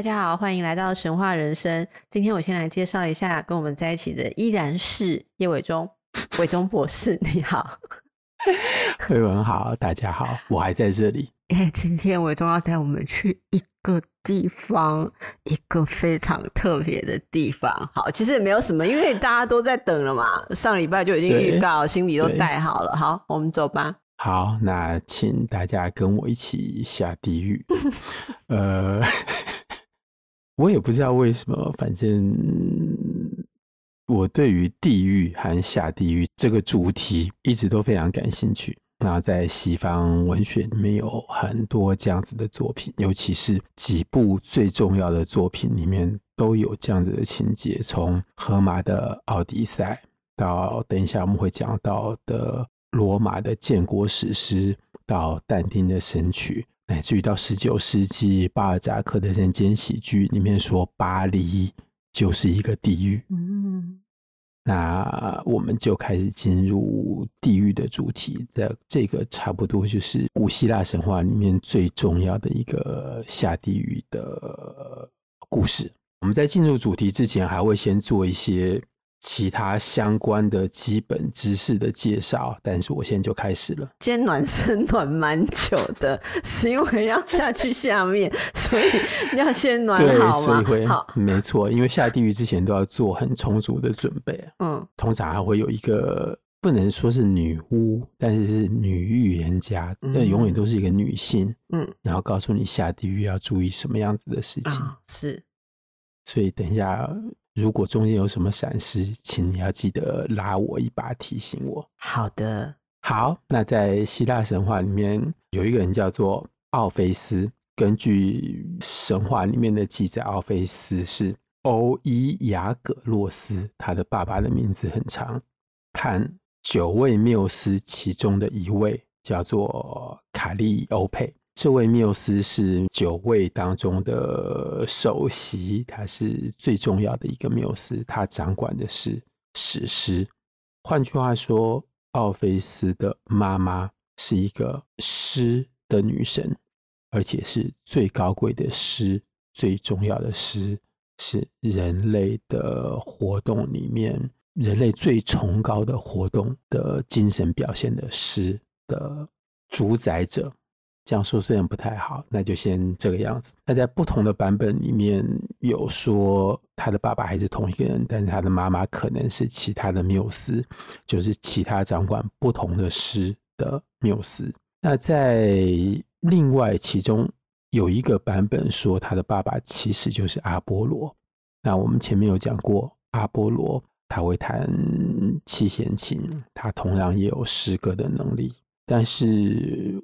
大家好，欢迎来到神话人生。今天我先来介绍一下跟我们在一起的，依然是叶伟忠，伟忠博士，你好。慧文好，大家好，我还在这里。今天伟忠要带我们去一个地方，一个非常特别的地方。好，其实也没有什么，因为大家都在等了嘛。上礼拜就已经预告，心里都带好了。好，我们走吧。好，那请大家跟我一起下地狱。呃。我也不知道为什么，反正我对于地狱和下地狱这个主题一直都非常感兴趣。那在西方文学里面有很多这样子的作品，尤其是几部最重要的作品里面都有这样子的情节。从荷马的《奥迪赛》到等一下我们会讲到的罗马的建国史诗，到但丁的《神曲》。乃至于到十九世纪，巴尔扎克的人间喜剧里面说，巴黎就是一个地狱。嗯，那我们就开始进入地狱的主题。这这个差不多就是古希腊神话里面最重要的一个下地狱的故事。我们在进入主题之前，还会先做一些。其他相关的基本知识的介绍，但是我现在就开始了。今天暖身暖蛮久的，是因为要下去下面，所以要先暖好对，所以会好，没错，因为下地狱之前都要做很充足的准备。嗯，通常还会有一个不能说是女巫，但是是女预言家，那、嗯、永远都是一个女性。嗯，然后告诉你下地狱要注意什么样子的事情。啊、是，所以等一下。如果中间有什么闪失，请你要记得拉我一把，提醒我。好的，好。那在希腊神话里面，有一个人叫做奥菲斯。根据神话里面的记载，奥菲斯是欧伊雅葛洛斯，他的爸爸的名字很长。和九位缪斯其中的一位叫做卡利欧佩。这位缪斯是九位当中的首席，他是最重要的一个缪斯，他掌管的是史诗。换句话说，奥菲斯的妈妈是一个诗的女神，而且是最高贵的诗，最重要的诗，是人类的活动里面人类最崇高的活动的精神表现的诗的主宰者。这样说虽然不太好，那就先这个样子。那在不同的版本里面有说他的爸爸还是同一个人，但是他的妈妈可能是其他的缪斯，就是其他掌管不同的诗的缪斯。那在另外其中有一个版本说他的爸爸其实就是阿波罗。那我们前面有讲过，阿波罗他会弹七弦琴，他同样也有诗歌的能力，但是。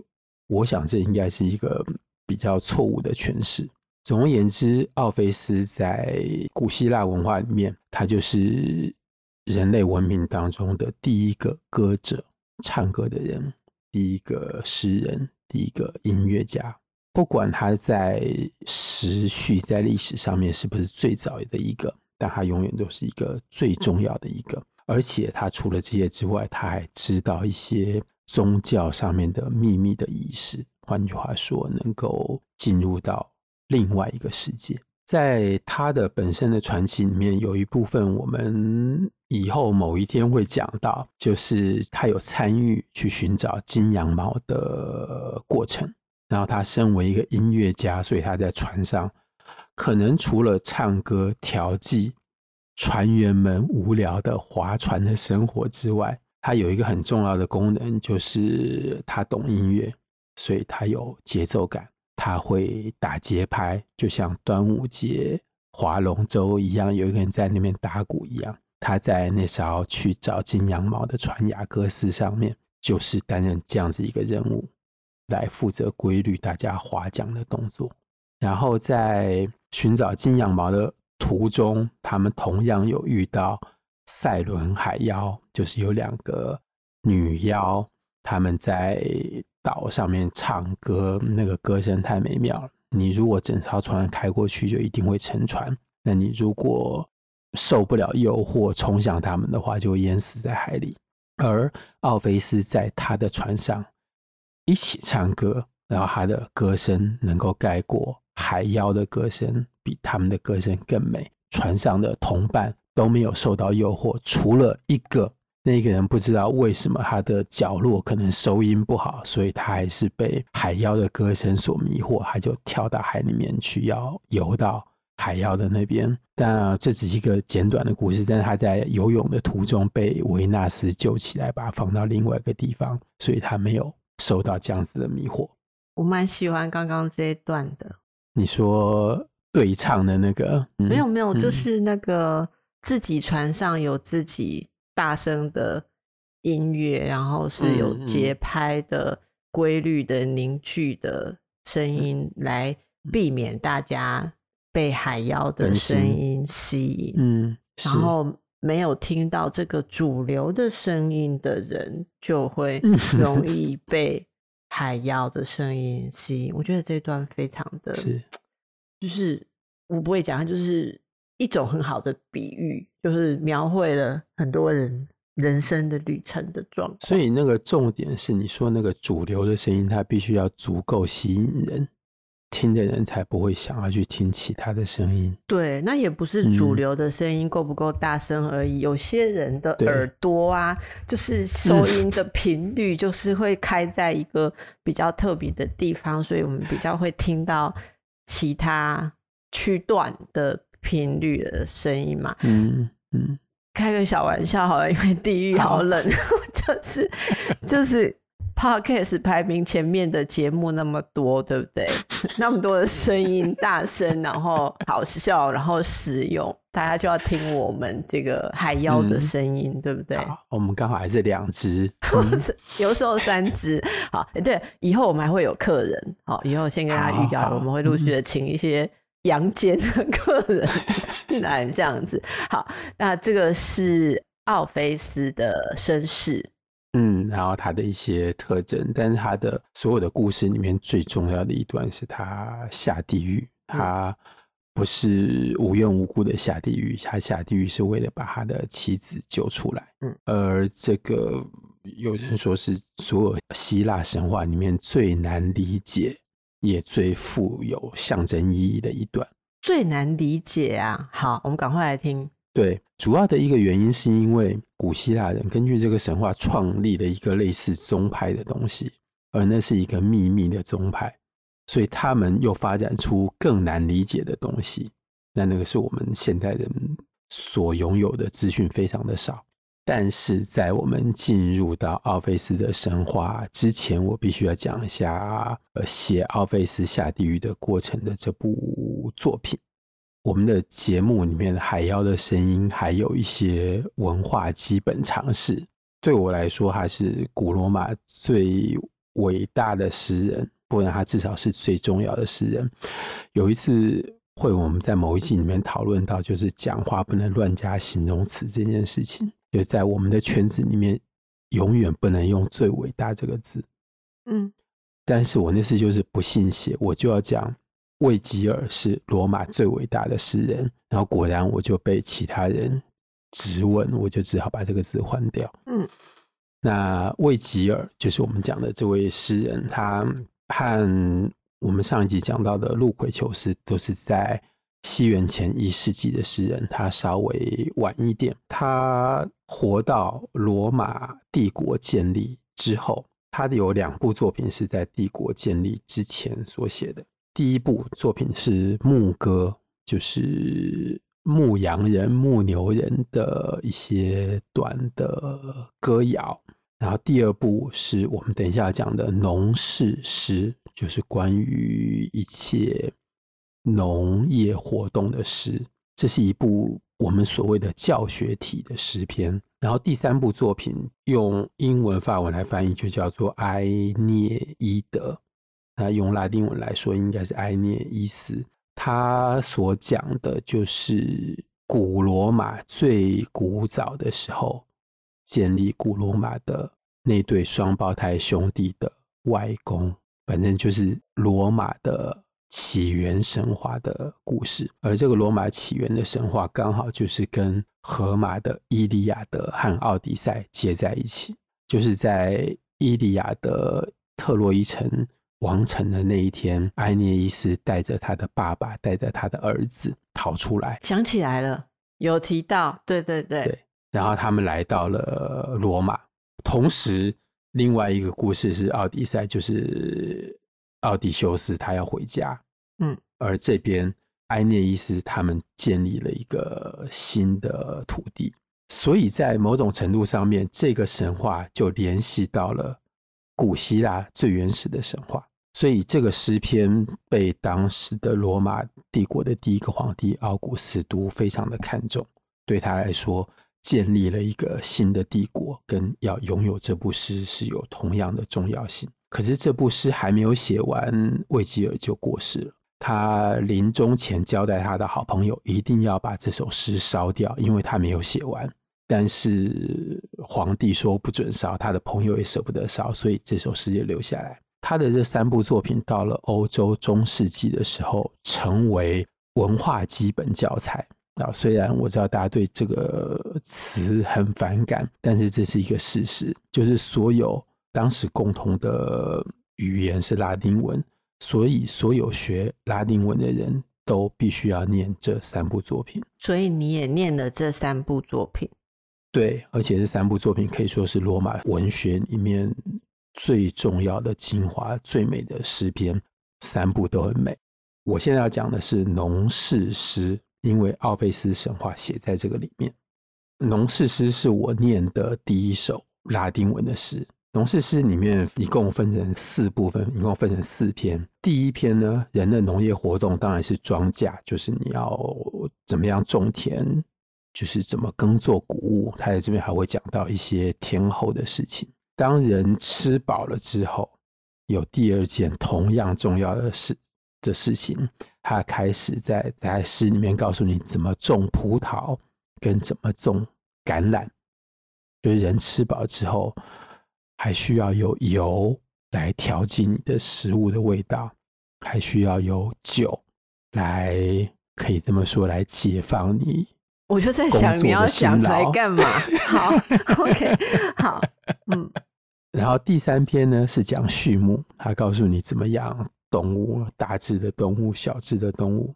我想这应该是一个比较错误的诠释。总而言之，奥菲斯在古希腊文化里面，他就是人类文明当中的第一个歌者、唱歌的人，第一个诗人，第一个音乐家。不管他在时序、在历史上面是不是最早的一个，但他永远都是一个最重要的一个。而且他除了这些之外，他还知道一些。宗教上面的秘密的仪式，换句话说，能够进入到另外一个世界。在他的本身的传奇里面，有一部分我们以后某一天会讲到，就是他有参与去寻找金羊毛的过程。然后他身为一个音乐家，所以他在船上可能除了唱歌调剂船员们无聊的划船的生活之外，他有一个很重要的功能，就是他懂音乐，所以他有节奏感，他会打节拍，就像端午节划龙舟一样，有一个人在那边打鼓一样。他在那时候去找金羊毛的船雅各斯上面，就是担任这样子一个任务，来负责规律大家划桨的动作。然后在寻找金羊毛的途中，他们同样有遇到赛伦海妖，就是有两个女妖，他们在岛上面唱歌，那个歌声太美妙了。你如果整艘船开过去，就一定会沉船。那你如果受不了诱惑，冲向他们的话，就会淹死在海里。而奥菲斯在他的船上一起唱歌，然后他的歌声能够盖过海妖的歌声，比他们的歌声更美。船上的同伴都没有受到诱惑，除了一个。那个人不知道为什么他的角落可能收音不好，所以他还是被海妖的歌声所迷惑，他就跳到海里面去，要游到海妖的那边。但这只是一个简短的故事，但是他在游泳的途中被维纳斯救起来，把他放到另外一个地方，所以他没有受到这样子的迷惑。我蛮喜欢刚刚这一段的。你说对唱的那个？嗯、没有没有，就是那个自己船上有自己。大声的音乐，然后是有节拍的、规律的、凝聚的声音，来避免大家被海妖的声音吸引。嗯，然后没有听到这个主流的声音的人，就会容 易被海妖的声音吸引。我觉得这段非常的，是，就是我不会讲，它就是。一种很好的比喻，就是描绘了很多人人生的旅程的状况。所以那个重点是，你说那个主流的声音，它必须要足够吸引人，听的人才不会想要去听其他的声音。对，那也不是主流的声音够不够大声而已。嗯、有些人的耳朵啊，就是收音的频率就是会开在一个比较特别的地方，所以我们比较会听到其他区段的。频率的声音嘛，嗯嗯，开个小玩笑好了，因为地狱好冷，好 就是就是 Podcast 排名前面的节目那么多，对不对？那么多的声音大声，然后好笑，然后实用，大家就要听我们这个海妖的声音，嗯、对不对？我们刚好还是两只，有时候三只。好，对，以后我们还会有客人，好，以后先跟大家预告，我们会陆续的请一些。阳间的客人来这样子，好，那这个是奥菲斯的身世，嗯，然后他的一些特征，但是他的所有的故事里面最重要的一段是他下地狱，他不是无缘无故的下地狱，他下地狱是为了把他的妻子救出来，嗯，而这个有人说是所有希腊神话里面最难理解。也最富有象征意义的一段，最难理解啊！好，我们赶快来听。对，主要的一个原因是因为古希腊人根据这个神话创立了一个类似宗派的东西，而那是一个秘密的宗派，所以他们又发展出更难理解的东西。那那个是我们现代人所拥有的资讯非常的少。但是在我们进入到奥菲斯的神话之前，我必须要讲一下呃，写奥菲斯下地狱的过程的这部作品。我们的节目里面海妖的声音，还有一些文化基本常识。对我来说，他是古罗马最伟大的诗人，不然他至少是最重要的诗人。有一次会，我们在某一集里面讨论到，就是讲话不能乱加形容词这件事情。就在我们的圈子里面，永远不能用“最伟大”这个字。嗯，但是我那次就是不信邪，我就要讲魏吉尔是罗马最伟大的诗人，然后果然我就被其他人质问，我就只好把这个字换掉。嗯，那魏吉尔就是我们讲的这位诗人，他和我们上一集讲到的路奎求斯都是在。西元前一世纪的诗人，他稍微晚一点。他活到罗马帝国建立之后，他的有两部作品是在帝国建立之前所写的。第一部作品是牧歌，就是牧羊人、牧牛人的一些短的歌谣。然后第二部是我们等一下讲的农事诗，就是关于一切。农业活动的诗，这是一部我们所谓的教学体的诗篇。然后第三部作品用英文、法文来翻译，就叫做《埃涅伊德》。那用拉丁文来说，应该是《埃涅伊斯》。他所讲的就是古罗马最古早的时候建立古罗马的那对双胞胎兄弟的外公，反正就是罗马的起源神话的故事。而这个罗马起源的神话刚好就是跟荷马的《伊利亚德》和《奥迪赛》接在一起，就是在《伊利亚德》特洛伊城。王城的那一天，埃涅伊斯带着他的爸爸，带着他的儿子逃出来。想起来了，有提到，对对对，对。然后他们来到了罗马。同时，另外一个故事是奥迪赛，就是奥迪修斯他要回家。嗯。而这边埃涅伊斯他们建立了一个新的土地，所以在某种程度上面，这个神话就联系到了。古希腊最原始的神话，所以这个诗篇被当时的罗马帝国的第一个皇帝奥古斯都非常的看重，对他来说，建立了一个新的帝国，跟要拥有这部诗是有同样的重要性。可是这部诗还没有写完，魏吉尔就过世了。他临终前交代他的好朋友，一定要把这首诗烧掉，因为他没有写完。但是皇帝说不准烧，他的朋友也舍不得烧，所以这首诗也留下来。他的这三部作品到了欧洲中世纪的时候，成为文化基本教材啊。虽然我知道大家对这个词很反感，但是这是一个事实，就是所有当时共同的语言是拉丁文，所以所有学拉丁文的人都必须要念这三部作品。所以你也念了这三部作品。对，而且这三部作品可以说是罗马文学里面最重要的精华、最美的诗篇，三部都很美。我现在要讲的是农事诗，因为奥菲斯神话写在这个里面。农事诗是我念的第一首拉丁文的诗。农事诗里面一共分成四部分，一共分成四篇。第一篇呢，人的农业活动当然是庄稼，就是你要怎么样种田。就是怎么耕作谷物，他在这边还会讲到一些天候的事情。当人吃饱了之后，有第二件同样重要的事的事情，他开始在在诗里面告诉你怎么种葡萄，跟怎么种橄榄。就是人吃饱之后，还需要有油来调剂你的食物的味道，还需要有酒来，可以这么说，来解放你。我就在想你要想来干嘛？好，OK，好，嗯。然后第三篇呢是讲畜牧，他告诉你怎么养动物，大只的动物、小只的动物。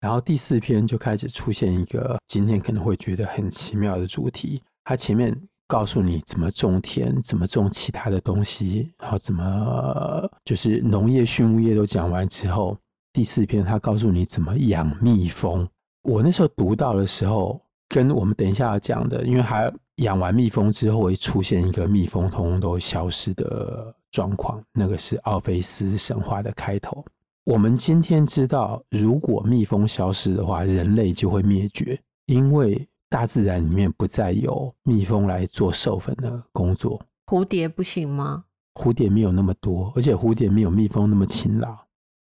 然后第四篇就开始出现一个今天可能会觉得很奇妙的主题，他前面告诉你怎么种田，怎么种其他的东西，然后怎么就是农业、畜牧业都讲完之后，第四篇他告诉你怎么养蜜蜂。我那时候读到的时候，跟我们等一下要讲的，因为还养完蜜蜂之后会出现一个蜜蜂通通都消失的状况，那个是奥菲斯神话的开头。我们今天知道，如果蜜蜂消失的话，人类就会灭绝，因为大自然里面不再有蜜蜂来做授粉的工作。蝴蝶不行吗？蝴蝶没有那么多，而且蝴蝶没有蜜蜂那么勤劳。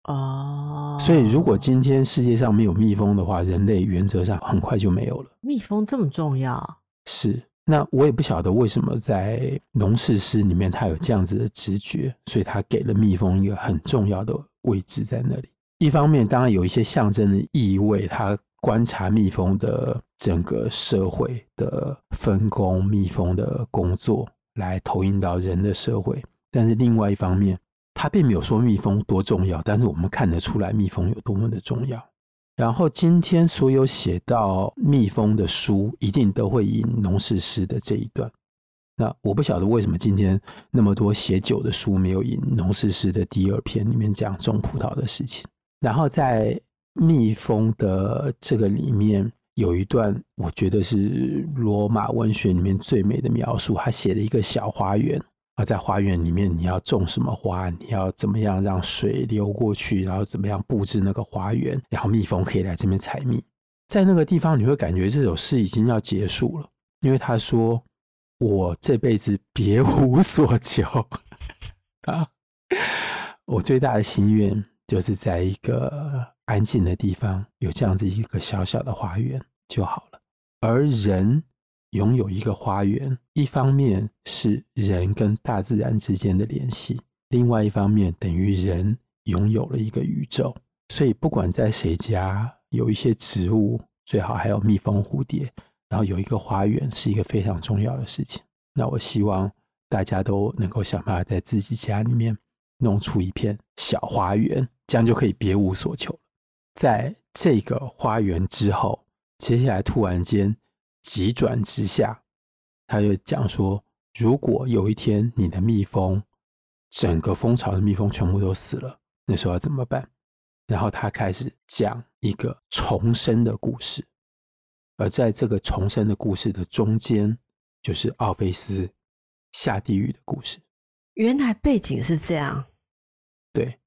哦，所以如果今天世界上没有蜜蜂的话，人类原则上很快就没有了。蜜蜂这么重要？是。那我也不晓得为什么在农事诗里面它有这样子的直觉，所以它给了蜜蜂一个很重要的位置在那里。一方面当然有一些象征的意味，它观察蜜蜂的整个社会的分工、蜜蜂的工作，来投影到人的社会。但是另外一方面，他并没有说蜜蜂多重要，但是我们看得出来蜜蜂有多么的重要。然后今天所有写到蜜蜂的书，一定都会引农事诗的这一段。那我不晓得为什么今天那么多写酒的书没有引农事诗的第二篇里面讲种葡萄的事情。然后在蜜蜂的这个里面有一段，我觉得是罗马文学里面最美的描述。他写了一个小花园。啊在花园里面，你要种什么花？你要怎么样让水流过去？然后怎么样布置那个花园？然后蜜蜂可以来这边采蜜。在那个地方，你会感觉这首诗已经要结束了，因为他说：“我这辈子别无所求 啊，我最大的心愿就是在一个安静的地方，有这样子一个小小的花园就好了。而人拥有一个花园，一方面是人跟大自然之间的联系，另外一方面等于人拥有了一个宇宙。所以，不管在谁家有一些植物，最好还有蜜蜂、蝴蝶，然后有一个花园，是一个非常重要的事情。那我希望大家都能够想办法在自己家里面弄出一片小花园，这样就可以别无所求。在这个花园之后，接下来突然间急转直下，他就讲说：如果有一天你的蜜蜂，整个蜂巢的蜜蜂全部都死了，那时候要怎么办？然后他开始讲一个重生的故事，而在这个重生的故事的中间，就是奥菲斯下地狱的故事。原来背景是这样，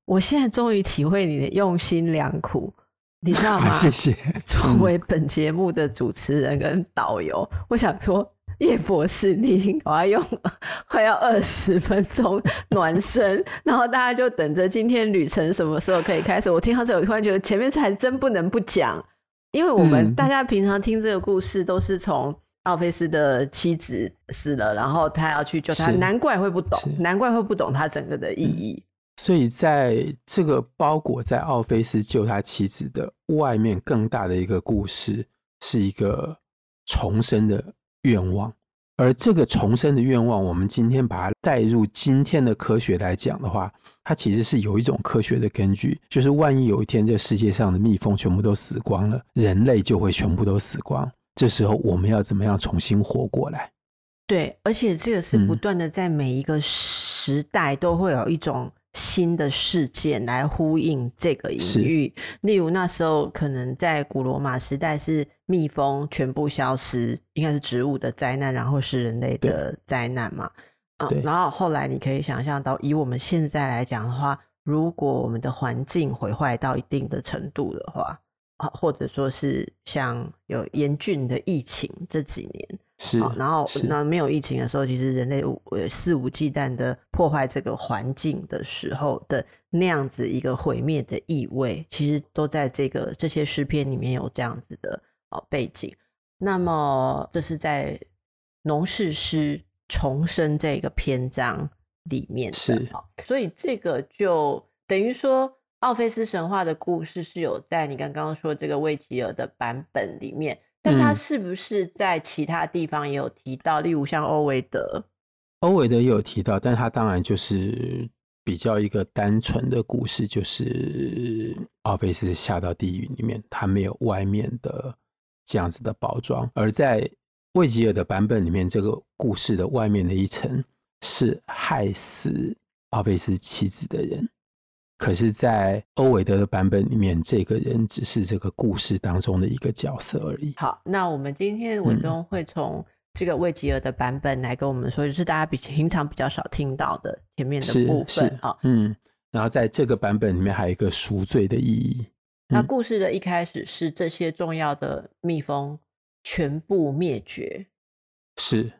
我现在终于体会你的用心良苦，你知道吗？谢谢。作为本节目的主持人跟导游，嗯、我想说。叶博士，你已经要用快要二十分钟暖身，然后大家就等着今天旅程什么时候可以开始。我听到这，我突然觉得前面还真不能不讲，因为我们大家平常听这个故事都是从奥菲斯的妻子死了，然后他要去救他，难怪会不懂，难怪会不懂他整个的意义。所以在这个包裹在奥菲斯救他妻子的外面，更大的一个故事，是一个重生的。愿望，而这个重生的愿望，我们今天把它带入今天的科学来讲的话，它其实是有一种科学的根据，就是万一有一天这世界上的蜜蜂全部都死光了，人类就会全部都死光。这时候我们要怎么样重新活过来？对，而且这个是不断的，在每一个时代都会有一种。新的事件来呼应这个隐喻，例如那时候可能在古罗马时代是蜜蜂全部消失，应该是植物的灾难，然后是人类的灾难嘛。嗯，然后后来你可以想象到，以我们现在来讲的话，如果我们的环境毁坏到一定的程度的话，啊，或者说是像有严峻的疫情这几年。是，然后那没有疫情的时候，其实人类呃肆无忌惮的破坏这个环境的时候的那样子一个毁灭的意味，其实都在这个这些诗篇里面有这样子的哦背景。那么这是在农事诗重生这个篇章里面的，是，所以这个就等于说奥菲斯神话的故事是有在你刚刚说这个魏吉尔的版本里面。但他是不是在其他地方也有提到？嗯、例如像欧维德，欧维德也有提到，但他当然就是比较一个单纯的故事，就是奥菲斯下到地狱里面，他没有外面的这样子的包装。而在魏吉尔的版本里面，这个故事的外面的一层是害死奥菲斯妻子的人。可是，在欧维德的版本里面，这个人只是这个故事当中的一个角色而已。好，那我们今天文中会从这个魏吉尔的版本来跟我们说，就是大家比平常比较少听到的前面的部分啊。嗯，然后在这个版本里面还有一个赎罪的意义。那故事的一开始是这些重要的蜜蜂全部灭绝，是，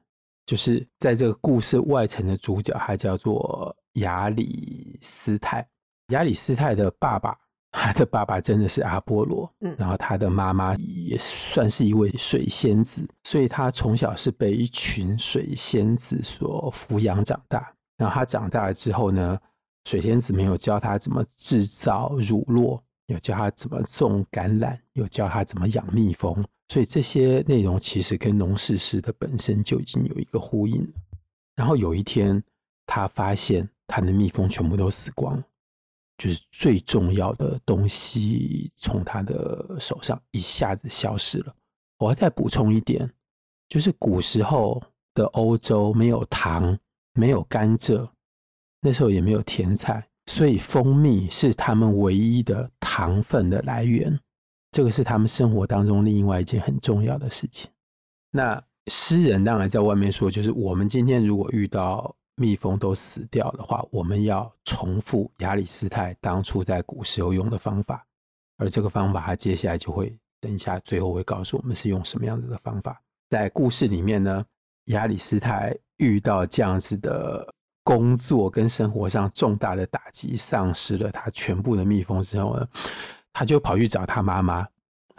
就是在这个故事外层的主角，还叫做亚里斯泰。亚里斯泰的爸爸，他的爸爸真的是阿波罗，嗯，然后他的妈妈也算是一位水仙子，所以他从小是被一群水仙子所抚养长大。然后他长大了之后呢，水仙子没有教他怎么制造乳酪，有教他怎么种橄榄，有教他怎么养蜜蜂，所以这些内容其实跟农事诗的本身就已经有一个呼应了。然后有一天，他发现他的蜜蜂全部都死光了。就是最重要的东西从他的手上一下子消失了。我要再补充一点，就是古时候的欧洲没有糖，没有甘蔗，那时候也没有甜菜，所以蜂蜜是他们唯一的糖分的来源。这个是他们生活当中另外一件很重要的事情。那诗人当然在外面说，就是我们今天如果遇到。蜜蜂都死掉的话，我们要重复亚里斯泰当初在古时候用的方法，而这个方法他接下来就会等一下最后会告诉我们是用什么样子的方法。在故事里面呢，亚里斯泰遇到这样子的工作跟生活上重大的打击，丧失了他全部的蜜蜂之后呢，他就跑去找他妈妈。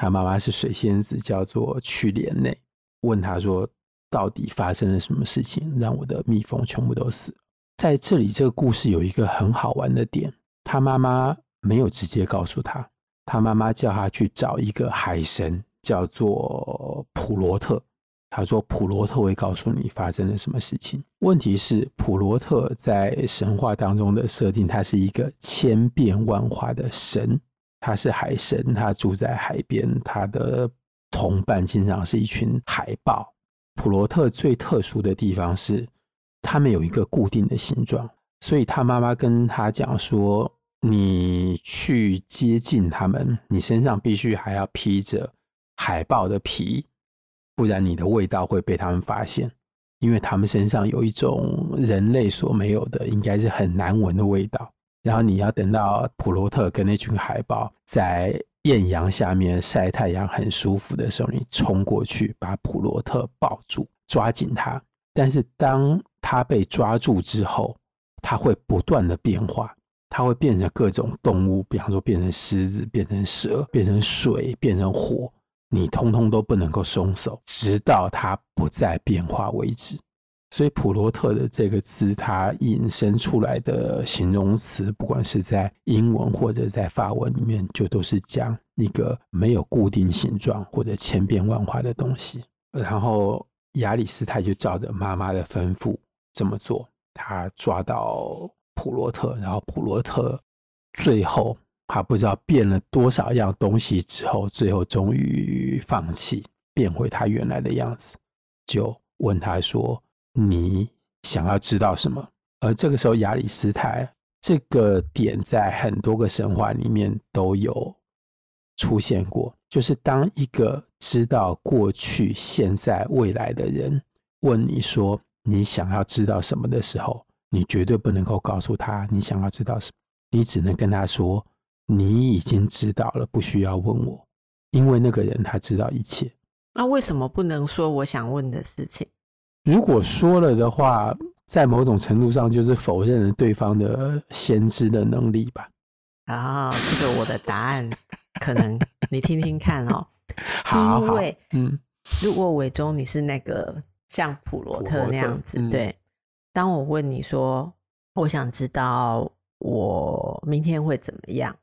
他妈妈是水仙子，叫做去莲内，问他说：“到底发生了什么事情，让我的蜜蜂全部都死了？”在这里，这个故事有一个很好玩的点，他妈妈没有直接告诉他，他妈妈叫他去找一个海神，叫做普罗特。他说：“普罗特会告诉你发生了什么事情。”问题是，普罗特在神话当中的设定，他是一个千变万化的神，他是海神，他住在海边，他的同伴经常是一群海豹。普罗特最特殊的地方是，他们有一个固定的形状，所以他妈妈跟他讲说：“你去接近他们，你身上必须还要披着海豹的皮。”不然你的味道会被他们发现，因为他们身上有一种人类所没有的，应该是很难闻的味道。然后你要等到普罗特跟那群海豹在艳阳下面晒太阳很舒服的时候，你冲过去把普罗特抱住，抓紧他。但是当他被抓住之后，他会不断的变化，他会变成各种动物，比方说变成狮子，变成蛇，变成水，变成火。你通通都不能够松手，直到他不再变化为止。所以普罗特的这个字，它引申出来的形容词，不管是在英文或者在法文里面，就都是讲一个没有固定形状或者千变万化的东西。然后亚里斯泰就照着妈妈的吩咐这么做，他抓到普罗特，然后普罗特最后。他不知道变了多少样东西之后，最后终于放弃，变回他原来的样子，就问他说：“你想要知道什么？”而这个时候，亚里斯泰这个点在很多个神话里面都有出现过，就是当一个知道过去、现在、未来的人问你说你想要知道什么的时候，你绝对不能够告诉他你想要知道什么，你只能跟他说。你已经知道了，不需要问我，因为那个人他知道一切。那为什么不能说我想问的事情？如果说了的话，在某种程度上就是否认了对方的先知的能力吧？啊，这个我的答案可能你听听看哦。好，因为嗯，如果伟忠你是那个像普罗特那样子，嗯、对，当我问你说，我想知道我明天会怎么样？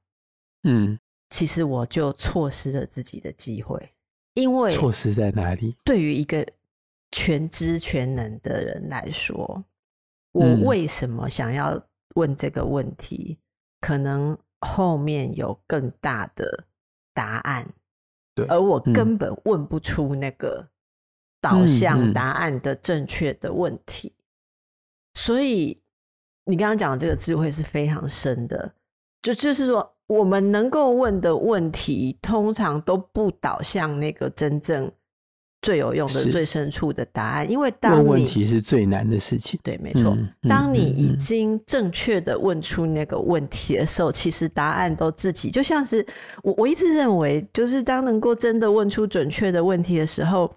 嗯，其实我就错失了自己的机会，因为错失在哪里？对于一个全知全能的人来说，我为什么想要问这个问题？嗯、可能后面有更大的答案，对，而我根本问不出那个导向答案的正确的问题。嗯嗯、所以你刚刚讲的这个智慧是非常深的，就就是说。我们能够问的问题，通常都不导向那个真正最有用的、最深处的答案。因为当问问题是最难的事情。对，没错。当你已经正确的问出那个问题的时候，嗯、其实答案都自己就像是我，我一直认为，就是当能够真的问出准确的问题的时候，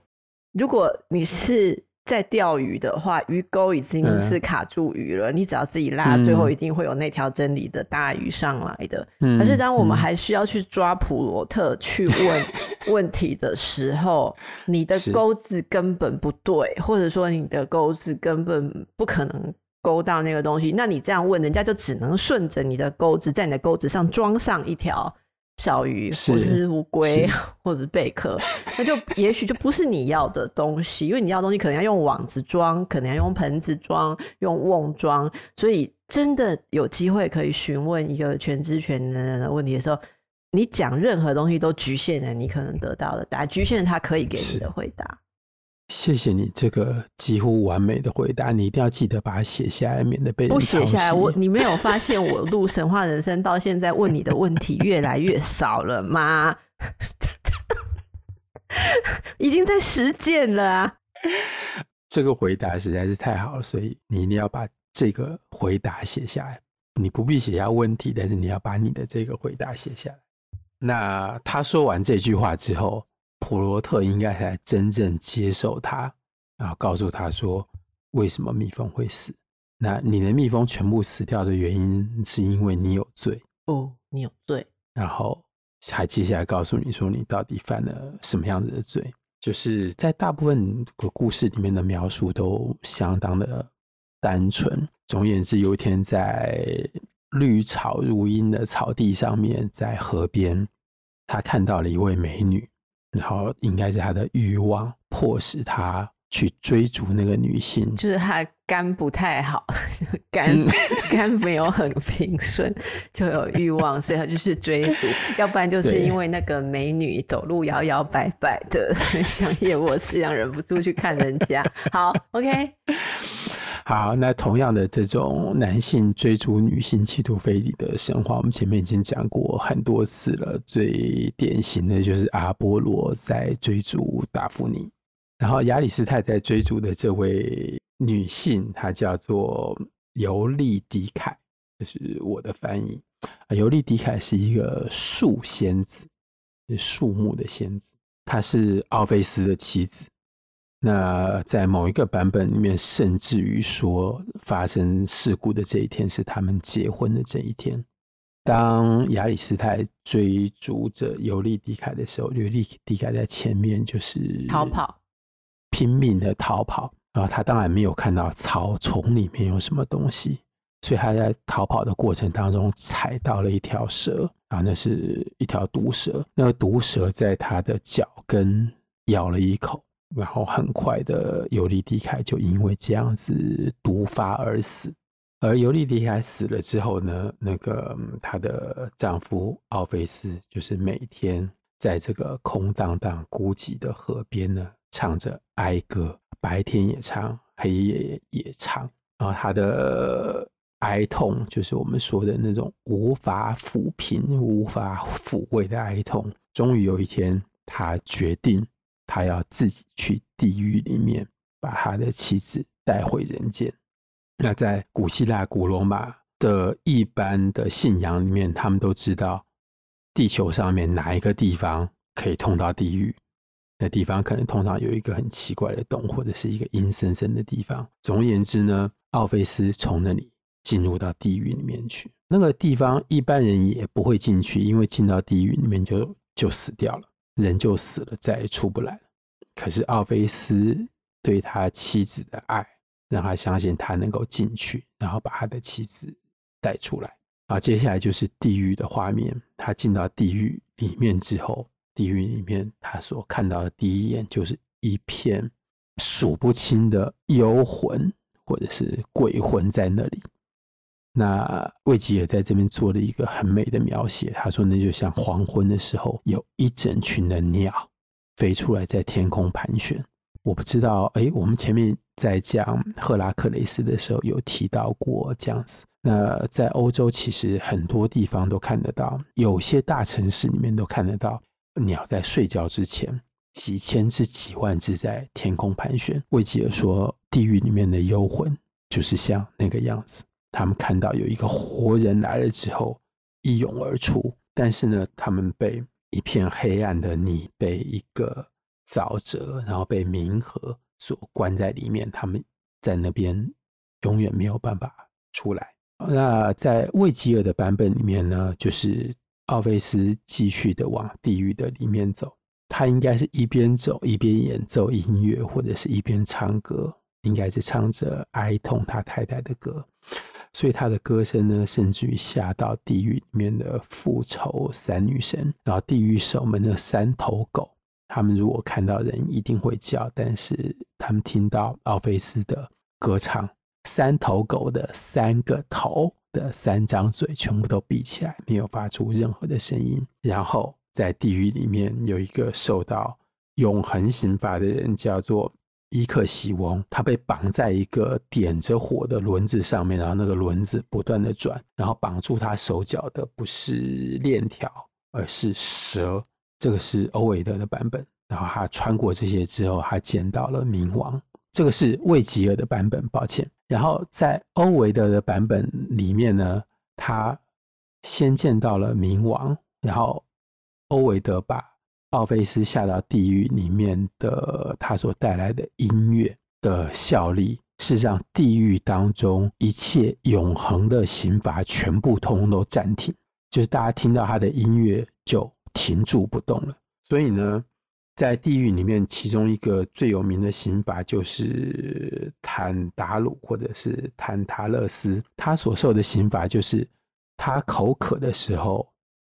如果你是。在钓鱼的话，鱼钩已经是卡住鱼了，嗯、你只要自己拉，最后一定会有那条真理的大鱼上来的。嗯、可是当我们还需要去抓普罗特去问 问题的时候，你的钩子根本不对，或者说你的钩子根本不可能勾到那个东西。那你这样问，人家就只能顺着你的钩子，在你的钩子上装上一条。小鱼，或者是乌龟，或者是贝壳，那就也许就不是你要的东西，因为你要的东西可能要用网子装，可能要用盆子装，用瓮装，所以真的有机会可以询问一个全知全能的人的问题的时候，你讲任何东西都局限了你可能得到的答案，局限了他可以给你的回答。谢谢你这个几乎完美的回答，你一定要记得把它写下来，免得被人。不写下来，我你没有发现我 录神话人生到现在问你的问题越来越少了吗？已经在实践了啊！这个回答实在是太好了，所以你一定要把这个回答写下来。你不必写下问题，但是你要把你的这个回答写下来。那他说完这句话之后。普罗特应该才真正接受他，然后告诉他说为什么蜜蜂会死。那你的蜜蜂全部死掉的原因是因为你有罪哦，你有罪。然后还接下来告诉你说你到底犯了什么样子的罪，就是在大部分个故事里面的描述都相当的单纯。总而言之，有一天在绿草如茵的草地上面，在河边，他看到了一位美女，然后应该是他的欲望迫使他。去追逐那个女性，就是他肝不太好，肝肝没有很平顺，就有欲望，所以他就是追逐。要不然就是因为那个美女走路摇摇摆摆的，像叶沃斯一样，忍不住去看人家。好，OK，好，那同样的这种男性追逐女性企图非礼的神话，我们前面已经讲过很多次了。最典型的就是阿波罗在追逐达芙妮。然后亚里斯泰在追逐的这位女性，她叫做尤利迪凯，就是我的翻译。尤利迪凯是一个树仙子，树木的仙子，她是奥菲斯的妻子。那在某一个版本里面，甚至于说发生事故的这一天是他们结婚的这一天。当亚里斯泰追逐着尤利迪凯的时候，尤利迪凯在前面就是逃跑。拼命的逃跑，然后他当然没有看到草丛里面有什么东西，所以他在逃跑的过程当中踩到了一条蛇，啊，那是一条毒蛇，那个毒蛇在他的脚跟咬了一口，然后很快的尤利迪凯就因为这样子毒发而死。而尤利迪凯死了之后呢，那个她的丈夫奥菲斯就是每天在这个空荡荡孤寂的河边呢。唱着哀歌，白天也唱，黑夜也唱。然后他的哀痛，就是我们说的那种无法抚平、无法抚慰的哀痛。终于有一天，他决定，他要自己去地狱里面，把他的妻子带回人间。那在古希腊、古罗马的一般的信仰里面，他们都知道，地球上面哪一个地方可以通到地狱。那地方可能通常有一个很奇怪的洞，或者是一个阴森森的地方。总而言之呢，奥菲斯从那里进入到地狱里面去。那个地方一般人也不会进去，因为进到地狱里面就就死掉了，人就死了，再也出不来了。可是奥菲斯对他妻子的爱，让他相信他能够进去，然后把他的妻子带出来。啊，接下来就是地狱的画面。他进到地狱里面之后。地狱里面，他所看到的第一眼就是一片数不清的幽魂或者是鬼魂在那里。那卫吉尔在这边做了一个很美的描写，他说那就像黄昏的时候，有一整群的鸟飞出来在天空盘旋。我不知道，哎，我们前面在讲赫拉克雷斯的时候有提到过这样子。那在欧洲其实很多地方都看得到，有些大城市里面都看得到。鸟在睡觉之前，几千只、几万只在天空盘旋。卫吉尔说，地狱里面的幽魂就是像那个样子。他们看到有一个活人来了之后，一涌而出。但是呢，他们被一片黑暗的泥，被一个沼泽，然后被冥河所关在里面。他们在那边永远没有办法出来。那在卫吉尔的版本里面呢，就是。奥菲斯继续的往地狱的里面走，他应该是一边走一边演奏音乐，或者是一边唱歌，应该是唱着哀痛他太太的歌，所以他的歌声呢，甚至于吓到地狱里面的复仇三女神，然后地狱守门的三头狗，他们如果看到人一定会叫，但是他们听到奥菲斯的歌唱，三头狗的三个头。的三张嘴全部都闭起来，没有发出任何的声音。然后在地狱里面有一个受到永恒刑罚的人，叫做伊克西翁。他被绑在一个点着火的轮子上面，然后那个轮子不断的转，然后绑住他手脚的不是链条，而是蛇。这个是欧维德的版本。然后他穿过这些之后，他见到了冥王。这个是卫吉尔的版本，抱歉。然后在欧维德的版本里面呢，他先见到了冥王，然后欧维德把奥菲斯下到地狱里面的他所带来的音乐的效力是让，地狱当中一切永恒的刑罚全部通通都暂停，就是大家听到他的音乐就停住不动了。所以呢，在地狱里面，其中一个最有名的刑罚就是坦达鲁或者是坦塔勒斯，他所受的刑罚就是他口渴的时候，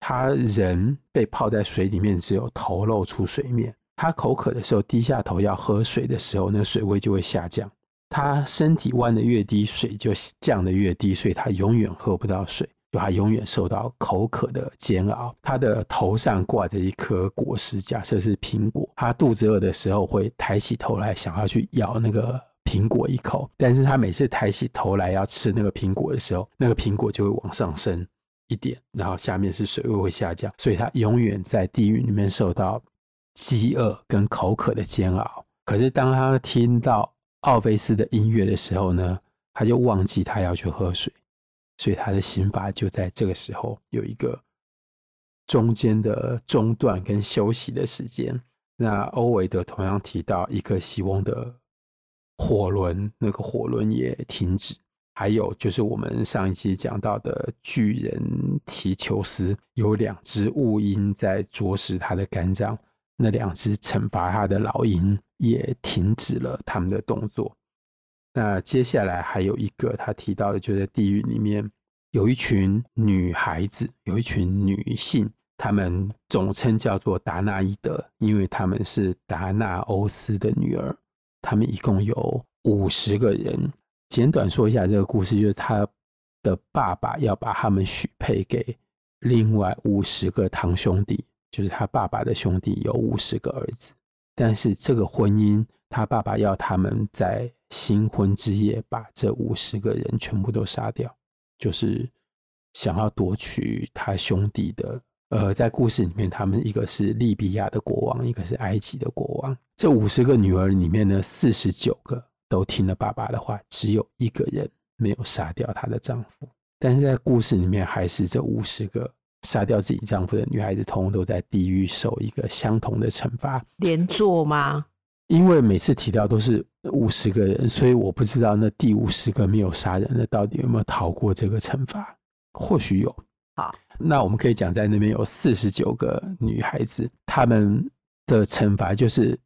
他人被泡在水里面，只有头露出水面。他口渴的时候，低下头要喝水的时候，那水位就会下降。他身体弯的越低，水就降得越低，所以他永远喝不到水，就他永远受到口渴的煎熬。他的头上挂着一颗果实，假设是苹果。他肚子饿的时候会抬起头来，想要去咬那个苹果一口，但是他每次抬起头来要吃那个苹果的时候，那个苹果就会往上升一点，然后下面是水位会下降，所以他永远在地狱里面受到。饥饿跟口渴的煎熬，可是当他听到奥菲斯的音乐的时候呢，他就忘记他要去喝水，所以他的刑罚就在这个时候有一个中间的中断跟休息的时间。那欧维德同样提到一个希望的火轮，那个火轮也停止。还有就是我们上一期讲到的巨人提球斯，有两只乌蝇在啄食他的肝脏。那两只惩罚他的老鹰也停止了他们的动作。那接下来还有一个他提到的，就在地狱里面有一群女孩子，有一群女性，她们总称叫做达纳伊德，因为她们是达纳欧斯的女儿。她们一共有五十个人。简短说一下这个故事，就是他的爸爸要把他们许配给另外五十个堂兄弟。就是他爸爸的兄弟有五十个儿子，但是这个婚姻，他爸爸要他们在新婚之夜把这五十个人全部都杀掉，就是想要夺取他兄弟的。呃，在故事里面，他们一个是利比亚的国王，一个是埃及的国王。这五十个女儿里面呢，四十九个都听了爸爸的话，只有一个人没有杀掉她的丈夫。但是在故事里面，还是这五十个。杀掉自己丈夫的女孩子，通通都在地狱受一个相同的惩罚。连坐吗？因为每次提到都是五十个人，所以我不知道那第五十个没有杀人的到底有没有逃过这个惩罚。或许有。好，那我们可以讲，在那边有四十九个女孩子，她们的惩罚就是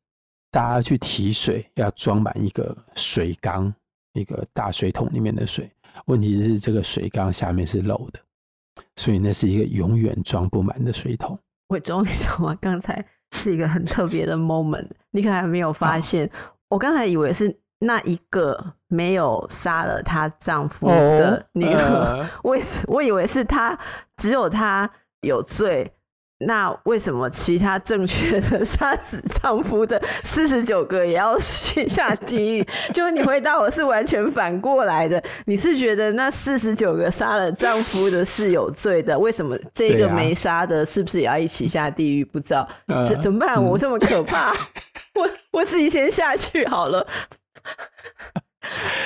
大家去提水，要装满一个水缸，一个大水桶里面的水。问题是这个水缸下面是漏的。所以那是一个永远装不满的水桶。伟忠，你知道吗？刚才是一个很特别的 moment，你可能还没有发现。哦、我刚才以为是那一个没有杀了她丈夫的女儿，哦呃、我我以为是她，只有她有罪。那为什么其他正确的 杀死丈夫的四十九个也要去下地狱？就你回答我是完全反过来的，你是觉得那四十九个杀了丈夫的是有罪的？为什么这个没杀的，是不是也要一起下地狱？不知道怎、啊、怎么办？我这么可怕，嗯、我我自己先下去好了。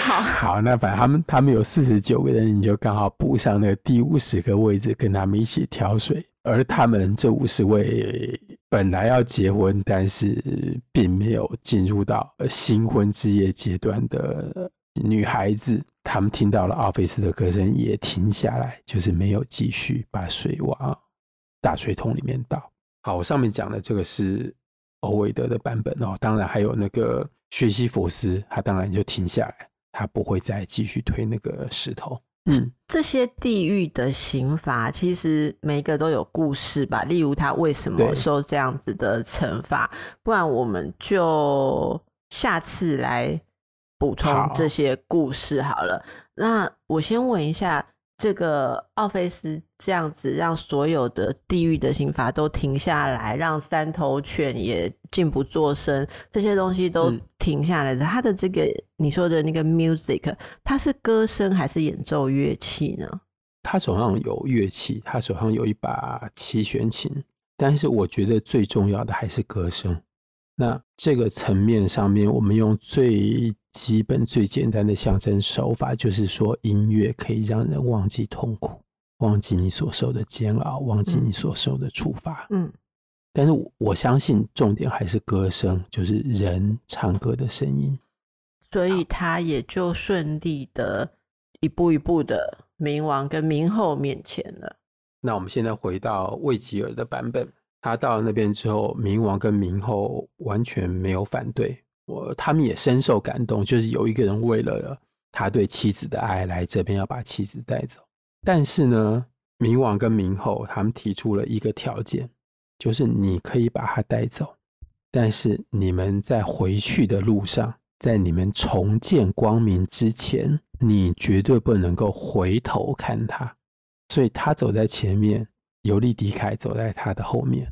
好 好，那反正他们他们有四十九个人，你就刚好补上那个第五十个位置，跟他们一起挑水。而他们这五十位本来要结婚，但是并没有进入到新婚之夜阶段的女孩子，他们听到了奥菲斯的歌声，也停下来，就是没有继续把水往大水桶里面倒。好，我上面讲的这个是欧维德的版本哦，当然还有那个薛西弗斯，他当然就停下来，他不会再继续推那个石头。嗯，这些地狱的刑罚其实每一个都有故事吧？例如他为什么受这样子的惩罚？不然我们就下次来补充这些故事好了。好，那我先问一下。这个奥菲斯这样子让所有的地狱的刑罚都停下来，让三头犬也静不作声，这些东西都停下来的。他的这个你说的那个 music，它是歌声还是演奏乐器呢？他手上有乐器，他手上有一把七弦琴，但是我觉得最重要的还是歌声。那这个层面上面，我们用最基本、最简单的象征手法，就是说，音乐可以让人忘记痛苦，忘记你所受的煎熬，忘记你所受的处罚。嗯，但是我相信重点还是歌声，就是人唱歌的声音。所以他也就顺利的一步一步的冥王跟冥后面前了。那我们现在回到魏吉尔的版本，他到了那边之后，冥王跟冥后完全没有反对，我他们也深受感动，就是有一个人为了他对妻子的爱来这边要把妻子带走，但是呢，冥王跟冥后他们提出了一个条件，就是你可以把他带走，但是你们在回去的路上。在你们重见光明之前，你绝对不能够回头看他。所以他走在前面，尤利迪凯走在他的后面。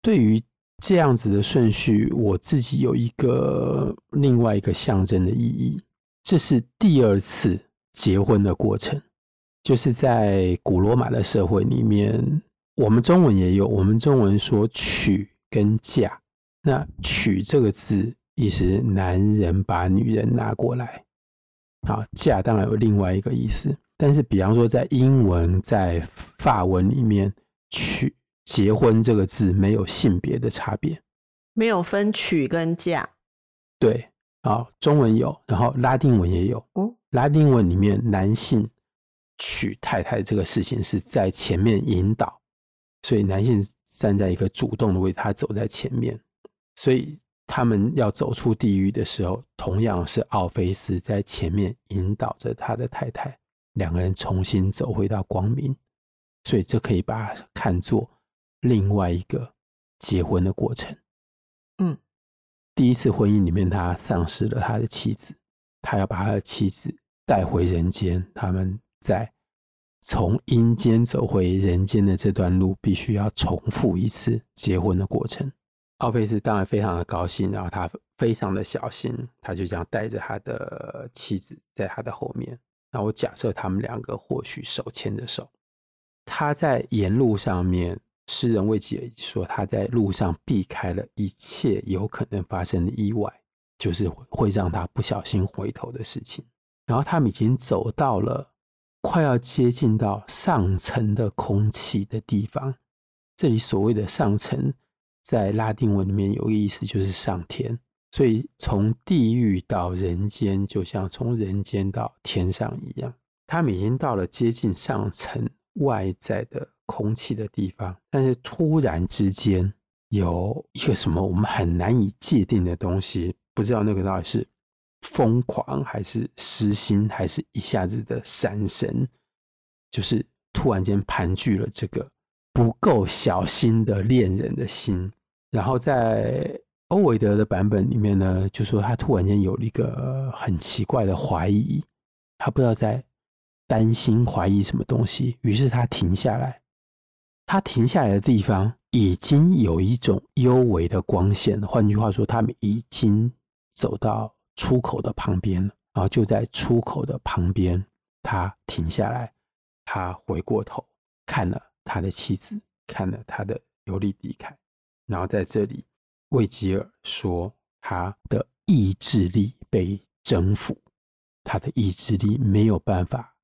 对于这样子的顺序，我自己有一个另外一个象征的意义。这是第二次结婚的过程，就是在古罗马的社会里面，我们中文也有，我们中文说娶跟嫁。那娶这个字。意思男人把女人拿过来，好，嫁当然有另外一个意思，但是比方说在英文、在法文里面，娶结婚这个字没有性别的差别，没有分娶跟嫁。对，啊，中文有，然后拉丁文也有。哦，拉丁文里面男性娶太太这个事情是在前面引导，所以男性站在一个主动的位置，他走在前面，所以。他们要走出地狱的时候，同样是奥菲斯在前面引导着他的太太，两个人重新走回到光明，所以这可以把它看作另外一个结婚的过程。嗯，第一次婚姻里面，他丧失了他的妻子，他要把他的妻子带回人间，他们在从阴间走回人间的这段路，必须要重复一次结婚的过程。奥菲斯当然非常的高兴，然后他非常的小心，他就这样带着他的妻子在他的后面。那我假设他们两个或许手牵着手，他在沿路上面，诗人魏吉尔说他在路上避开了一切有可能发生的意外，就是会让他不小心回头的事情。然后他们已经走到了快要接近到上层的空气的地方，这里所谓的上层。在拉丁文里面有个意思，就是上天，所以从地狱到人间，就像从人间到天上一样。他们已经到了接近上层外在的空气的地方，但是突然之间有一个什么我们很难以界定的东西，不知道那个到底是疯狂还是失心，还是一下子的闪神，就是突然间盘踞了这个不够小心的恋人的心。然后在欧维德的版本里面呢，就说他突然间有一个很奇怪的怀疑，他不知道在担心怀疑什么东西，于是他停下来。他停下来的地方已经有一种幽微的光线，换句话说，他们已经走到出口的旁边了。然后就在出口的旁边，他停下来，他回过头看了他的妻子，看了他的尤利迪凯。然后在这里，魏吉尔说他的意志力被征服，他的意志力没有办法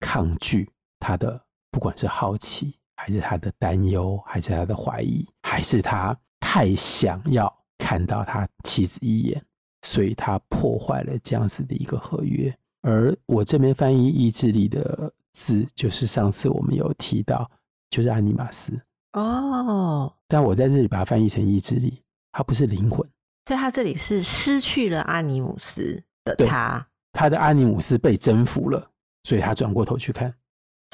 抗拒他的，不管是好奇，还是他的担忧，还是他的怀疑，还是他太想要看到他妻子一眼，所以他破坏了这样子的一个合约。而我这边翻译意志力的字，就是上次我们有提到，就是阿尼玛斯。哦，但我在这里把它翻译成意志力，它不是灵魂，所以它这里是失去了阿尼姆斯的他，他的阿尼姆斯被征服了，所以他转过头去看。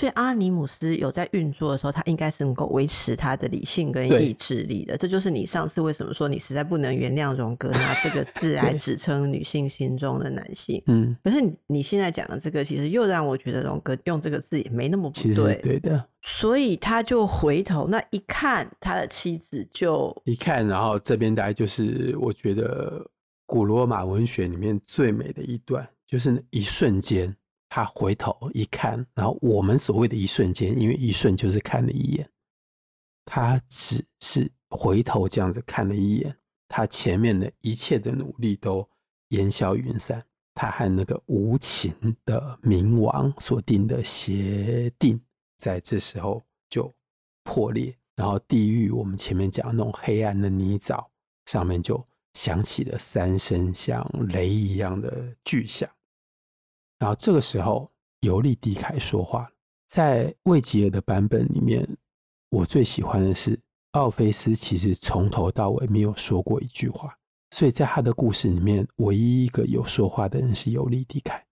所以阿尼姆斯有在运作的时候，他应该是能够维持他的理性跟意志力的。这就是你上次为什么说你实在不能原谅荣格拿这个字来 指称女性心中的男性。嗯，可是你你现在讲的这个，其实又让我觉得荣格用这个字也没那么不对。其实对的。所以他就回头那一看，他的妻子就一看，然后这边大概就是我觉得古罗马文学里面最美的一段，就是那一瞬间。他回头一看，然后我们所谓的一瞬间，因为一瞬就是看了一眼，他只是回头这样子看了一眼，他前面的一切的努力都烟消云散，他和那个无情的冥王所定的协定，在这时候就破裂，然后地狱我们前面讲那种黑暗的泥沼上面就响起了三声像雷一样的巨响。然后这个时候，尤利迪凯说话。在魏吉尔的版本里面，我最喜欢的是奥菲斯其实从头到尾没有说过一句话，所以在他的故事里面，唯一一个有说话的人是尤利迪凯。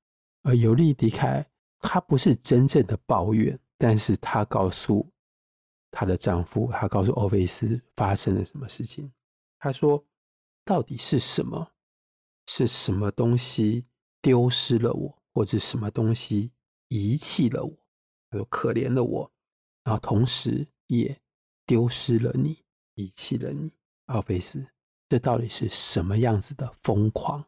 而尤利迪凯，她不是真正的抱怨，但是她告诉她的丈夫，她告诉奥菲斯发生了什么事情。她说：“到底是什么？是什么东西丢失了我，或者什么东西遗弃了我？”他说：“可怜的我，然后同时也丢失了你，遗弃了你，奥菲斯。这到底是什么样子的疯狂？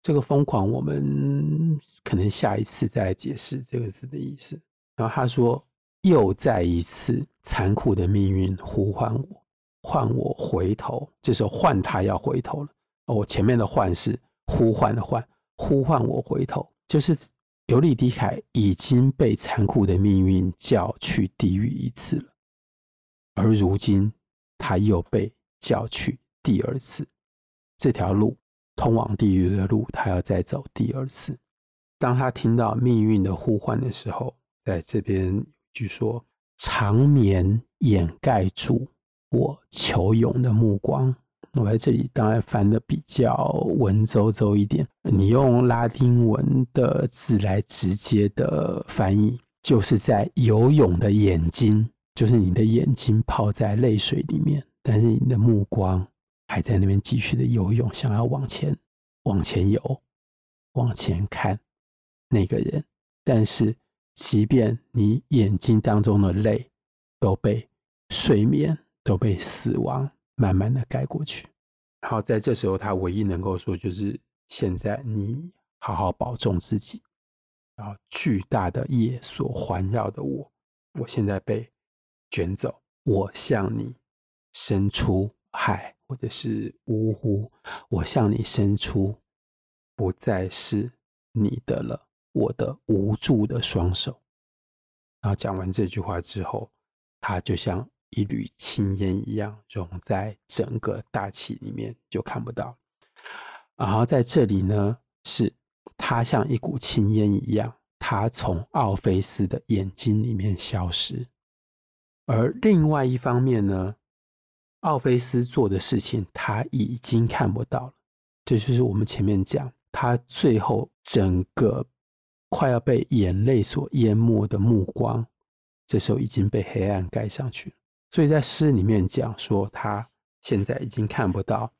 这个疯狂，我们可能下一次再来解释这个字的意思。然后他说，又再一次残酷的命运呼唤我，唤我回头。这时候唤他要回头了。我前面的唤是呼唤的唤，呼唤我回头，就是。”尤利迪凯已经被残酷的命运叫去地狱一次了，而如今他又被叫去第二次。这条路通往地狱的路，他要再走第二次。当他听到命运的呼唤的时候，在这边据说长眠掩盖住我求永的目光。我在这里当然翻的比较文绉绉一点。你用拉丁文的字来直接的翻译，就是在游泳的眼睛，就是你的眼睛泡在泪水里面，但是你的目光还在那边继续的游泳，想要往前往前游，往前看那个人。但是，即便你眼睛当中的泪都被睡眠，都被死亡。慢慢的盖过去，然后在这时候，他唯一能够说就是：现在你好好保重自己。然后巨大的夜所环绕的我，我现在被卷走，我向你伸出海或者是呜呼，我向你伸出不再是你的了，我的无助的双手。然后讲完这句话之后，他就像。一缕青烟一样融在整个大气里面，就看不到。然后在这里呢，是它像一股青烟一样，它从奥菲斯的眼睛里面消失。而另外一方面呢，奥菲斯做的事情他已经看不到了。这就是我们前面讲，他最后整个快要被眼泪所淹没的目光，这时候已经被黑暗盖上去了。所以在诗里面讲说，他现在已经看不到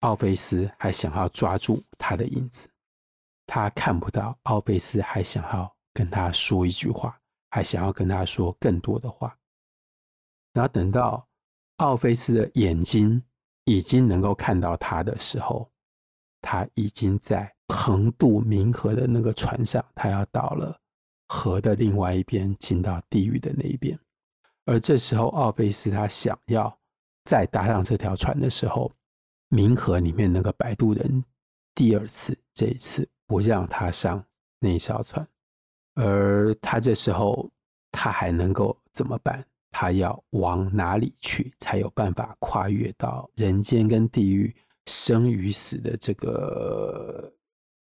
奥菲斯还想要抓住他的影子，他看不到奥菲斯还想要跟他说一句话，还想要跟他说更多的话。然后等到奥菲斯的眼睛已经能够看到他的时候，他已经在横渡冥河的那个船上，他要到了河的另外一边，进到地狱的那一边。而这时候，奥菲斯他想要再搭上这条船的时候，冥河里面那个摆渡人第二次，这一次不让他上那艘船，而他这时候他还能够怎么办？他要往哪里去才有办法跨越到人间跟地狱生与死的这个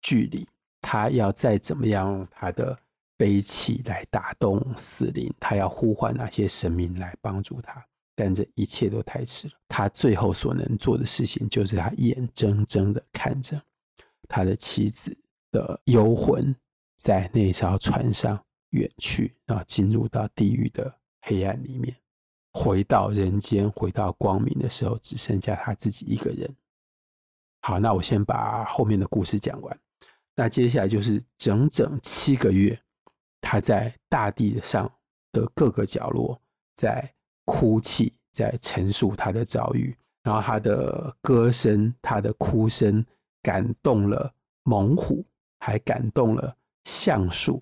距离？他要再怎么样？他的。悲泣来打动死灵，他要呼唤那些神明来帮助他，但这一切都太迟了。他最后所能做的事情，就是他眼睁睁的看着他的妻子的幽魂在那艘船上远去，然后进入到地狱的黑暗里面，回到人间，回到光明的时候，只剩下他自己一个人。好，那我先把后面的故事讲完。那接下来就是整整七个月。他在大地上的各个角落，在哭泣，在陈述他的遭遇。然后他的歌声，他的哭声，感动了猛虎，还感动了橡树，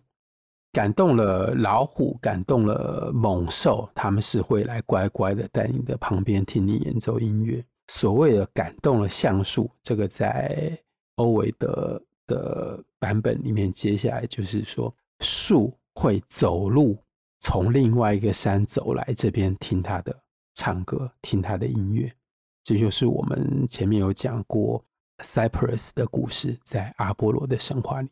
感动了老虎，感动了猛兽。他们是会来乖乖的在你的旁边听你演奏音乐。所谓的感动了橡树，这个在欧维德的版本里面，接下来就是说。树会走路从另外一个山走来这边听他的唱歌，听他的音乐。这就是我们前面有讲过 Cyprus 的故事，在阿波罗的神话里。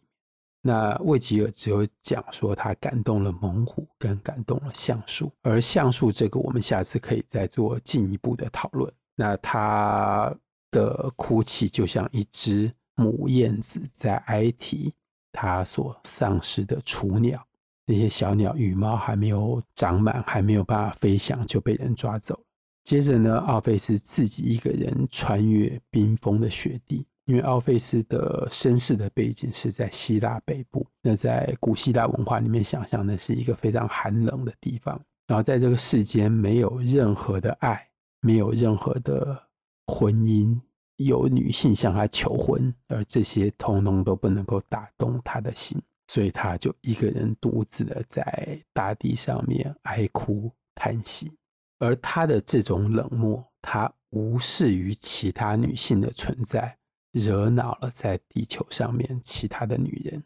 那魏吉尔只有讲说他感动了猛虎，跟感动了橡树，而橡树这个我们下次可以再做进一步的讨论。那他的哭泣就像一只母燕子在哀啼它所丧失的雏鸟，那些小鸟羽毛还没有长满，还没有办法飞翔就被人抓走。接着呢，奥菲斯自己一个人穿越冰封的雪地。因为奥菲斯的身世的背景是在希腊北部，那在古希腊文化里面，想象的是一个非常寒冷的地方。然后在这个世间，没有任何的爱，没有任何的婚姻，有女性向他求婚，而这些通通都不能够打动他的心，所以他就一个人独自的在大地上面哀哭叹息。而他的这种冷漠，他无视于其他女性的存在。惹恼了在地球上面其他的女人。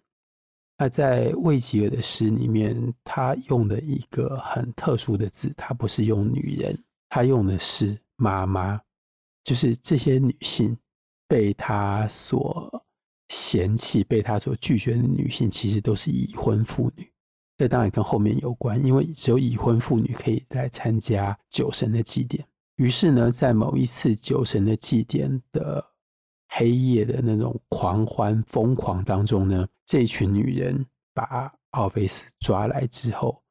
那在魏吉尔的诗里面，他用的一个很特殊的字，他不是用女人，他用的是妈妈，就是这些女性被他所嫌弃、被他所拒绝的女性，其实都是已婚妇女。这当然跟后面有关，因为只有已婚妇女可以来参加酒神的祭典。于是呢，在某一次酒神的祭典的。黑夜的那种狂欢疯狂当中呢，这群女人把奥菲斯抓来之后，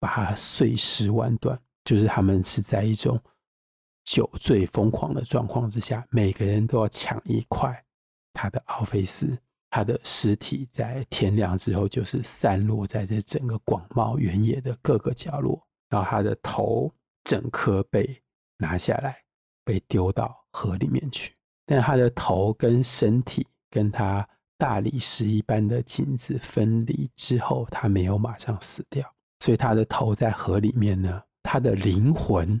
把他碎尸万段。就是他们是在一种酒醉疯狂的状况之下，每个人都要抢一块他的奥菲斯。他的尸体在天亮之后，就是散落在这整个广袤原野的各个角落。然后他的头整颗被拿下来，被丢到河里面去。但他的头跟身体跟他大理石一般的颈子分离之后，他没有马上死掉，所以他的头在河里面呢。他的灵魂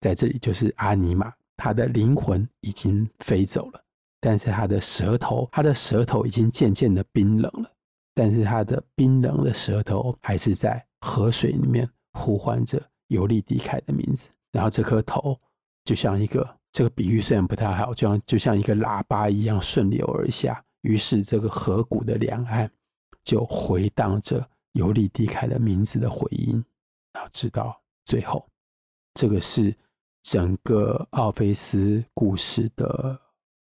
在这里就是阿尼玛，他的灵魂已经飞走了，但是他的舌头，他的舌头已经渐渐的冰冷了，但是他的冰冷的舌头还是在河水里面呼唤着尤利迪凯的名字，然后这颗头就像一个。这个比喻虽然不太好，就像就像一个喇叭一样顺流而下。于是，这个河谷的两岸就回荡着尤利迪凯的名字的回音。然后，直到最后，这个是整个奥菲斯故事的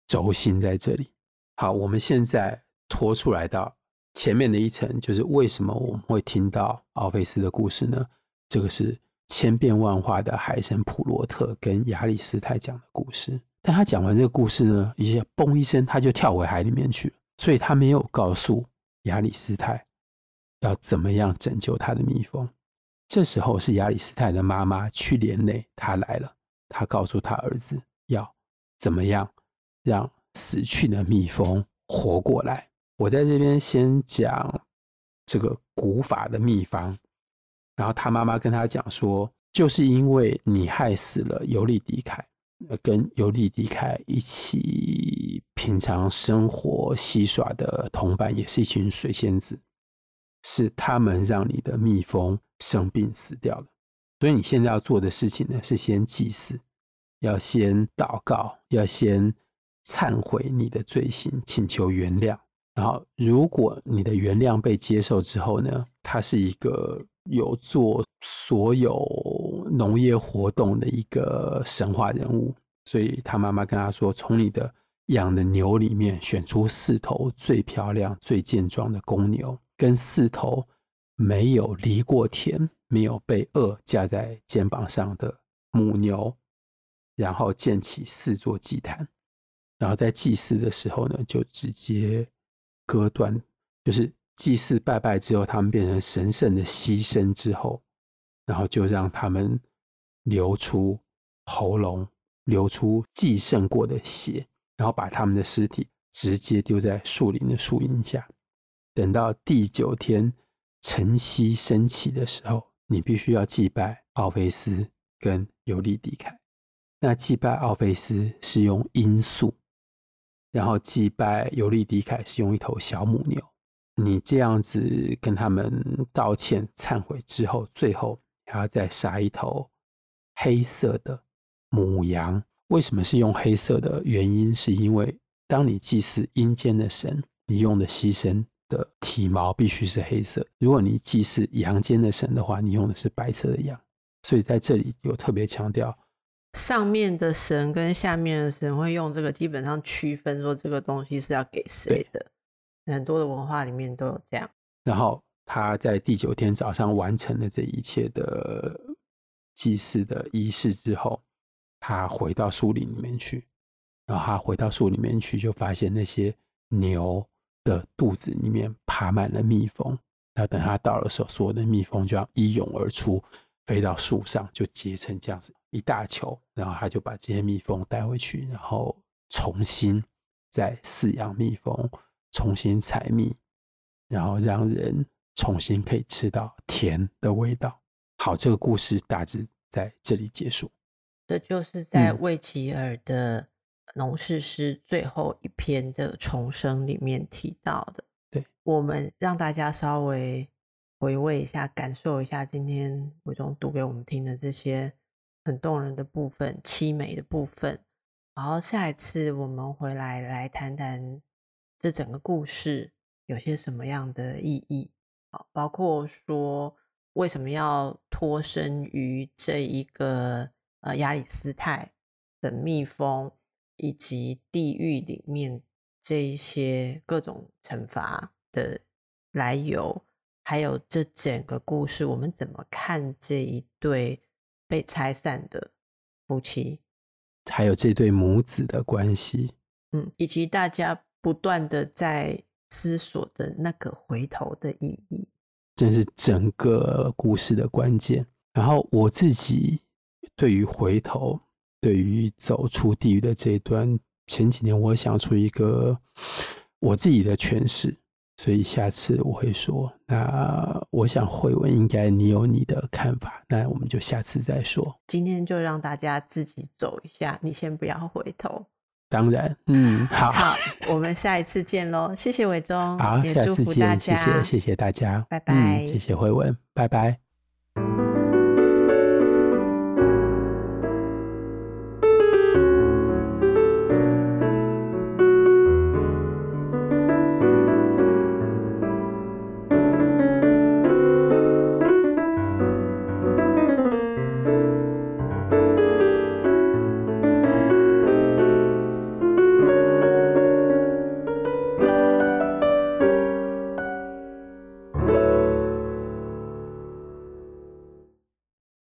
轴心在这里。好，我们现在拖出来到前面的一层，就是为什么我们会听到奥菲斯的故事呢？这个是。千变万化的海神普罗特跟亚里斯泰讲的故事，但他讲完这个故事呢，一下嘣一声，他就跳回海里面去了。所以他没有告诉亚里斯泰要怎么样拯救他的蜜蜂。这时候是亚里斯泰的妈妈去连内，她来了，他告诉他儿子要怎么样让死去的蜜蜂活过来。我在这边先讲这个古法的秘方。然后他妈妈跟他讲说，就是因为你害死了尤利迪凯，跟尤利迪凯一起平常生活戏耍的同伴，也是一群水仙子，是他们让你的蜜蜂生病死掉了。所以你现在要做的事情呢，是先祭祀，要先祷告，要先忏悔你的罪行，请求原谅。然后如果你的原谅被接受之后呢，它是一个。有做所有农业活动的一个神话人物，所以他妈妈跟他说：“从你的养的牛里面选出四头最漂亮、最健壮的公牛，跟四头没有犁过田、没有被轭架在肩膀上的母牛，然后建起四座祭坛，然后在祭祀的时候呢，就直接割断，就是。”祭祀拜拜之后，他们变成神圣的牺牲之后，然后就让他们流出喉咙，流出祭圣过的血，然后把他们的尸体直接丢在树林的树荫下。等到第九天晨曦升起的时候，你必须要祭拜奥菲斯跟尤利迪凯。那祭拜奥菲斯是用罂粟，然后祭拜尤利迪凯是用一头小母牛。你这样子跟他们道歉、忏悔之后，最后还要再杀一头黑色的母羊。为什么是用黑色的原因，是因为当你祭祀阴间的神，你用的牺牲的体毛必须是黑色；如果你祭祀阳间的神的话，你用的是白色的羊。所以在这里有特别强调，上面的神跟下面的神会用这个基本上区分，说这个东西是要给谁的。很多的文化里面都有这样。然后他在第九天早上完成了这一切的祭祀的仪式之后，他回到树林里面去。然后他回到树里面去，就发现那些牛的肚子里面爬满了蜜蜂。那等他到的时候，所有的蜜蜂就要一涌而出。飞到树上就结成这样子一大球，然后他就把这些蜜蜂带回去，然后重新再饲养蜜蜂，重新采蜜，然后让人重新可以吃到甜的味道。好，这个故事大致在这里结束。这就是在魏吉尔的农事诗最后一篇的重生里面提到的。对，我们让大家稍微。回味一下，感受一下今天伟忠读给我们听的这些很动人的部分、凄美的部分。然后下一次我们回来来谈谈这整个故事有些什么样的意义。好，包括说为什么要脱身于这一个呃亚里斯泰的蜜蜂，以及地狱里面这一些各种惩罚的来由。还有这整个故事，我们怎么看这一对被拆散的夫妻？还有这对母子的关系，嗯，以及大家不断的在思索的那个回头的意义，这是整个故事的关键。然后我自己对于回头，对于走出地狱的这一段，前几年我想出一个我自己的诠释。所以下次我会说，那我想慧文应该你有你的看法，那我们就下次再说。今天就让大家自己走一下，你先不要回头。当然，嗯，好，好，我们下一次见喽，谢谢伟忠，好，下次见，谢谢，谢谢大家，拜拜，嗯，谢谢慧文，拜拜。